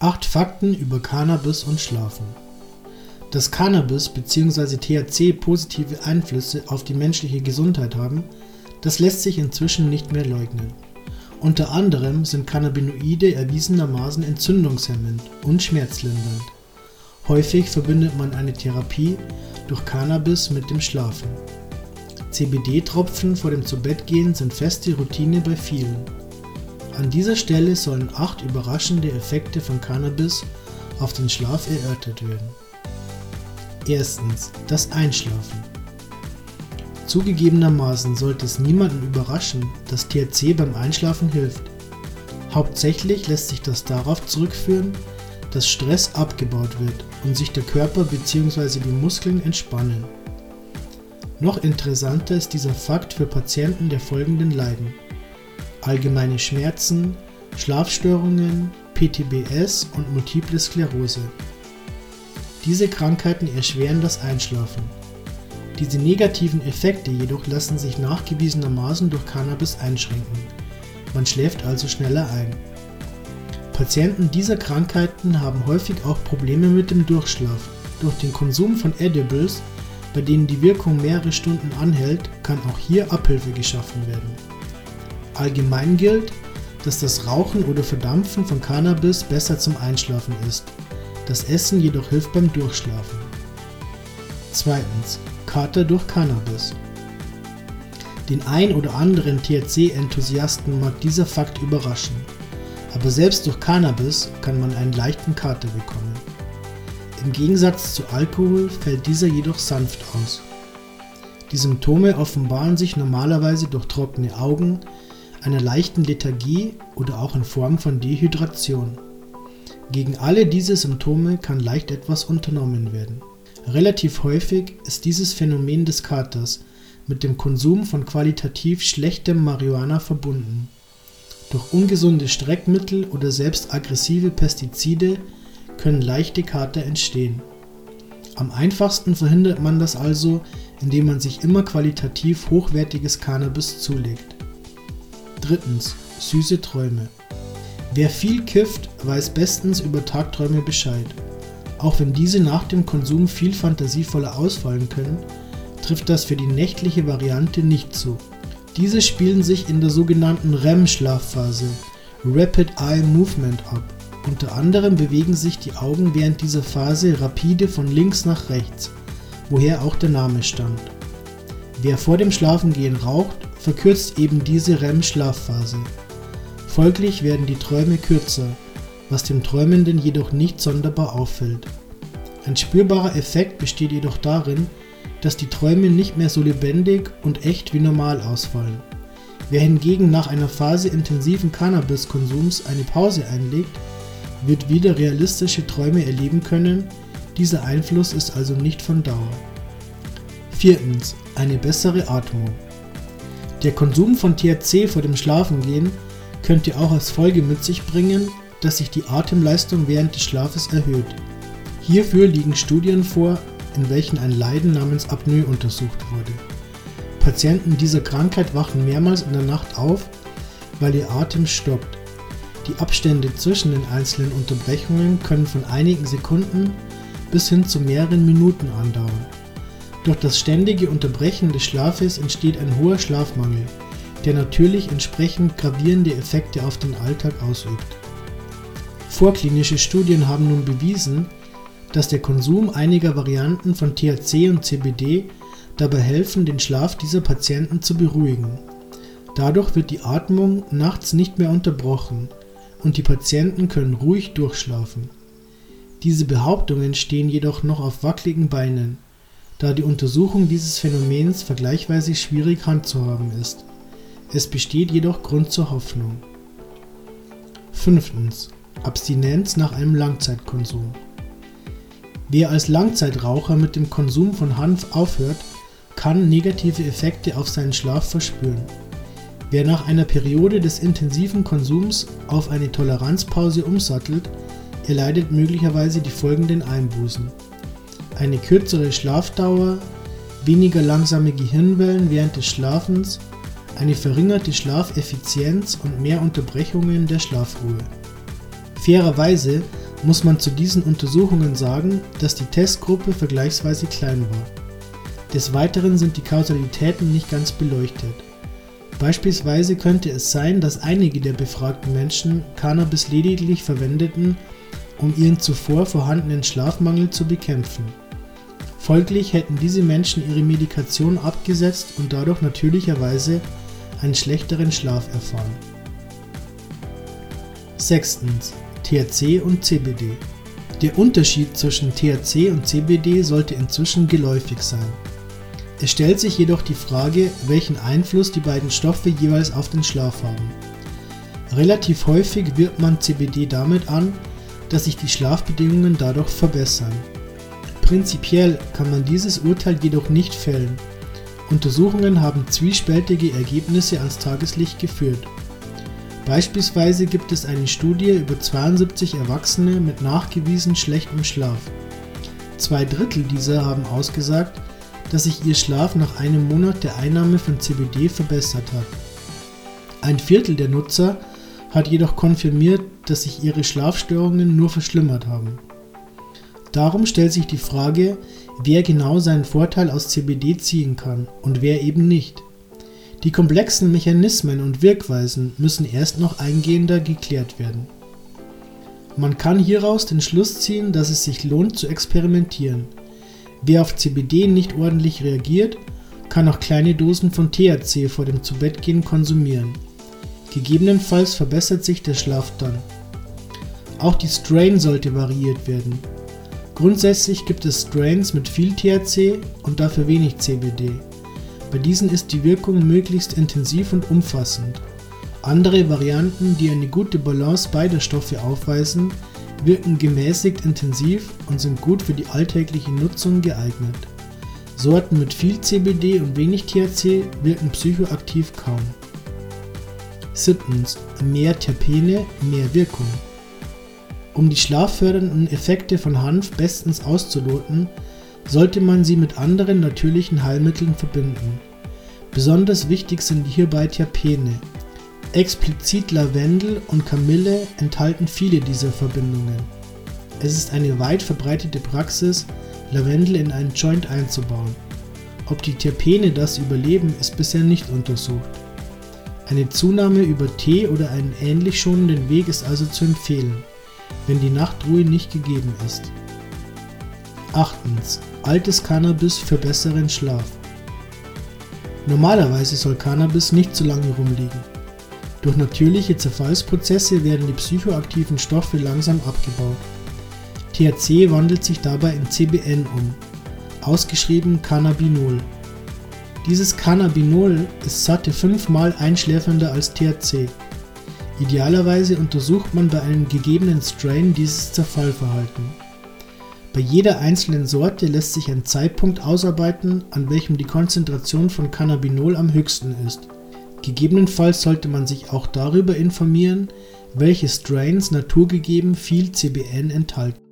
8 Fakten über Cannabis und Schlafen. Dass Cannabis bzw. THC positive Einflüsse auf die menschliche Gesundheit haben, das lässt sich inzwischen nicht mehr leugnen. Unter anderem sind Cannabinoide erwiesenermaßen entzündungshemmend und schmerzlindernd. Häufig verbindet man eine Therapie durch Cannabis mit dem Schlafen. CBD-Tropfen vor dem Zubettgehen sind feste Routine bei vielen. An dieser Stelle sollen acht überraschende Effekte von Cannabis auf den Schlaf erörtert werden. Erstens das Einschlafen. Zugegebenermaßen sollte es niemanden überraschen, dass THC beim Einschlafen hilft. Hauptsächlich lässt sich das darauf zurückführen, dass Stress abgebaut wird und sich der Körper bzw. die Muskeln entspannen. Noch interessanter ist dieser Fakt für Patienten der folgenden Leiden allgemeine Schmerzen, Schlafstörungen, PTBS und Multiple Sklerose. Diese Krankheiten erschweren das Einschlafen. Diese negativen Effekte jedoch lassen sich nachgewiesenermaßen durch Cannabis einschränken. Man schläft also schneller ein. Patienten dieser Krankheiten haben häufig auch Probleme mit dem Durchschlaf. Durch den Konsum von Edibles, bei denen die Wirkung mehrere Stunden anhält, kann auch hier Abhilfe geschaffen werden. Allgemein gilt, dass das Rauchen oder Verdampfen von Cannabis besser zum Einschlafen ist, das Essen jedoch hilft beim Durchschlafen. Zweitens. Kater durch Cannabis. Den ein oder anderen THC-Enthusiasten mag dieser Fakt überraschen, aber selbst durch Cannabis kann man einen leichten Kater bekommen. Im Gegensatz zu Alkohol fällt dieser jedoch sanft aus. Die Symptome offenbaren sich normalerweise durch trockene Augen, einer leichten Lethargie oder auch in Form von Dehydration. Gegen alle diese Symptome kann leicht etwas unternommen werden. Relativ häufig ist dieses Phänomen des Katers mit dem Konsum von qualitativ schlechtem Marihuana verbunden. Durch ungesunde Streckmittel oder selbst aggressive Pestizide können leichte Kater entstehen. Am einfachsten verhindert man das also, indem man sich immer qualitativ hochwertiges Cannabis zulegt. Drittens. Süße Träume. Wer viel kifft, weiß bestens über Tagträume Bescheid. Auch wenn diese nach dem Konsum viel fantasievoller ausfallen können, trifft das für die nächtliche Variante nicht zu. Diese spielen sich in der sogenannten REM-Schlafphase Rapid Eye Movement ab. Unter anderem bewegen sich die Augen während dieser Phase rapide von links nach rechts, woher auch der Name stammt. Wer vor dem Schlafengehen raucht, verkürzt eben diese REM-Schlafphase. Folglich werden die Träume kürzer, was dem Träumenden jedoch nicht sonderbar auffällt. Ein spürbarer Effekt besteht jedoch darin, dass die Träume nicht mehr so lebendig und echt wie normal ausfallen. Wer hingegen nach einer Phase intensiven Cannabiskonsums eine Pause einlegt, wird wieder realistische Träume erleben können, dieser Einfluss ist also nicht von Dauer. Viertens. Eine bessere Atmung. Der Konsum von THC vor dem Schlafengehen könnte auch als Folge mit sich bringen, dass sich die Atemleistung während des Schlafes erhöht. Hierfür liegen Studien vor, in welchen ein Leiden namens Apnoe untersucht wurde. Patienten dieser Krankheit wachen mehrmals in der Nacht auf, weil ihr Atem stockt. Die Abstände zwischen den einzelnen Unterbrechungen können von einigen Sekunden bis hin zu mehreren Minuten andauern. Durch das ständige Unterbrechen des Schlafes entsteht ein hoher Schlafmangel, der natürlich entsprechend gravierende Effekte auf den Alltag ausübt. Vorklinische Studien haben nun bewiesen, dass der Konsum einiger Varianten von THC und CBD dabei helfen, den Schlaf dieser Patienten zu beruhigen. Dadurch wird die Atmung nachts nicht mehr unterbrochen und die Patienten können ruhig durchschlafen. Diese Behauptungen stehen jedoch noch auf wackeligen Beinen, da die Untersuchung dieses Phänomens vergleichsweise schwierig handzuhaben ist. Es besteht jedoch Grund zur Hoffnung. 5. Abstinenz nach einem Langzeitkonsum. Wer als Langzeitraucher mit dem Konsum von Hanf aufhört, kann negative Effekte auf seinen Schlaf verspüren. Wer nach einer Periode des intensiven Konsums auf eine Toleranzpause umsattelt, erleidet möglicherweise die folgenden Einbußen. Eine kürzere Schlafdauer, weniger langsame Gehirnwellen während des Schlafens, eine verringerte Schlafeffizienz und mehr Unterbrechungen der Schlafruhe. Fairerweise muss man zu diesen Untersuchungen sagen, dass die Testgruppe vergleichsweise klein war. Des Weiteren sind die Kausalitäten nicht ganz beleuchtet. Beispielsweise könnte es sein, dass einige der befragten Menschen Cannabis lediglich verwendeten, um ihren zuvor vorhandenen Schlafmangel zu bekämpfen. Folglich hätten diese Menschen ihre Medikation abgesetzt und dadurch natürlicherweise einen schlechteren Schlaf erfahren. Sechstens. THC und CBD. Der Unterschied zwischen THC und CBD sollte inzwischen geläufig sein. Es stellt sich jedoch die Frage, welchen Einfluss die beiden Stoffe jeweils auf den Schlaf haben. Relativ häufig wirbt man CBD damit an, dass sich die Schlafbedingungen dadurch verbessern. Prinzipiell kann man dieses Urteil jedoch nicht fällen. Untersuchungen haben zwiespältige Ergebnisse ans Tageslicht geführt. Beispielsweise gibt es eine Studie über 72 Erwachsene mit nachgewiesen schlechtem Schlaf. Zwei Drittel dieser haben ausgesagt, dass sich ihr Schlaf nach einem Monat der Einnahme von CBD verbessert hat. Ein Viertel der Nutzer hat jedoch konfirmiert, dass sich ihre Schlafstörungen nur verschlimmert haben. Darum stellt sich die Frage, wer genau seinen Vorteil aus CBD ziehen kann und wer eben nicht. Die komplexen Mechanismen und Wirkweisen müssen erst noch eingehender geklärt werden. Man kann hieraus den Schluss ziehen, dass es sich lohnt zu experimentieren. Wer auf CBD nicht ordentlich reagiert, kann auch kleine Dosen von THC vor dem Zubettgehen konsumieren. Gegebenenfalls verbessert sich der Schlaf dann. Auch die Strain sollte variiert werden. Grundsätzlich gibt es Strains mit viel THC und dafür wenig CBD. Bei diesen ist die Wirkung möglichst intensiv und umfassend. Andere Varianten, die eine gute Balance beider Stoffe aufweisen, wirken gemäßigt intensiv und sind gut für die alltägliche Nutzung geeignet. Sorten mit viel CBD und wenig THC wirken psychoaktiv kaum. 7. Mehr Terpene, mehr Wirkung. Um die schlaffördernden Effekte von Hanf bestens auszuloten, sollte man sie mit anderen natürlichen Heilmitteln verbinden. Besonders wichtig sind hierbei Terpene. Explizit Lavendel und Kamille enthalten viele dieser Verbindungen. Es ist eine weit verbreitete Praxis, Lavendel in einen Joint einzubauen. Ob die Terpene das überleben, ist bisher nicht untersucht. Eine Zunahme über Tee oder einen ähnlich schonenden Weg ist also zu empfehlen wenn die Nachtruhe nicht gegeben ist. 8. Altes Cannabis für besseren Schlaf. Normalerweise soll Cannabis nicht zu lange rumliegen. Durch natürliche Zerfallsprozesse werden die psychoaktiven Stoffe langsam abgebaut. THC wandelt sich dabei in CBN um, ausgeschrieben Cannabinol. Dieses Cannabinol ist satte fünfmal einschläfernder als THC. Idealerweise untersucht man bei einem gegebenen Strain dieses Zerfallverhalten. Bei jeder einzelnen Sorte lässt sich ein Zeitpunkt ausarbeiten, an welchem die Konzentration von Cannabinol am höchsten ist. Gegebenenfalls sollte man sich auch darüber informieren, welche Strains naturgegeben viel CBN enthalten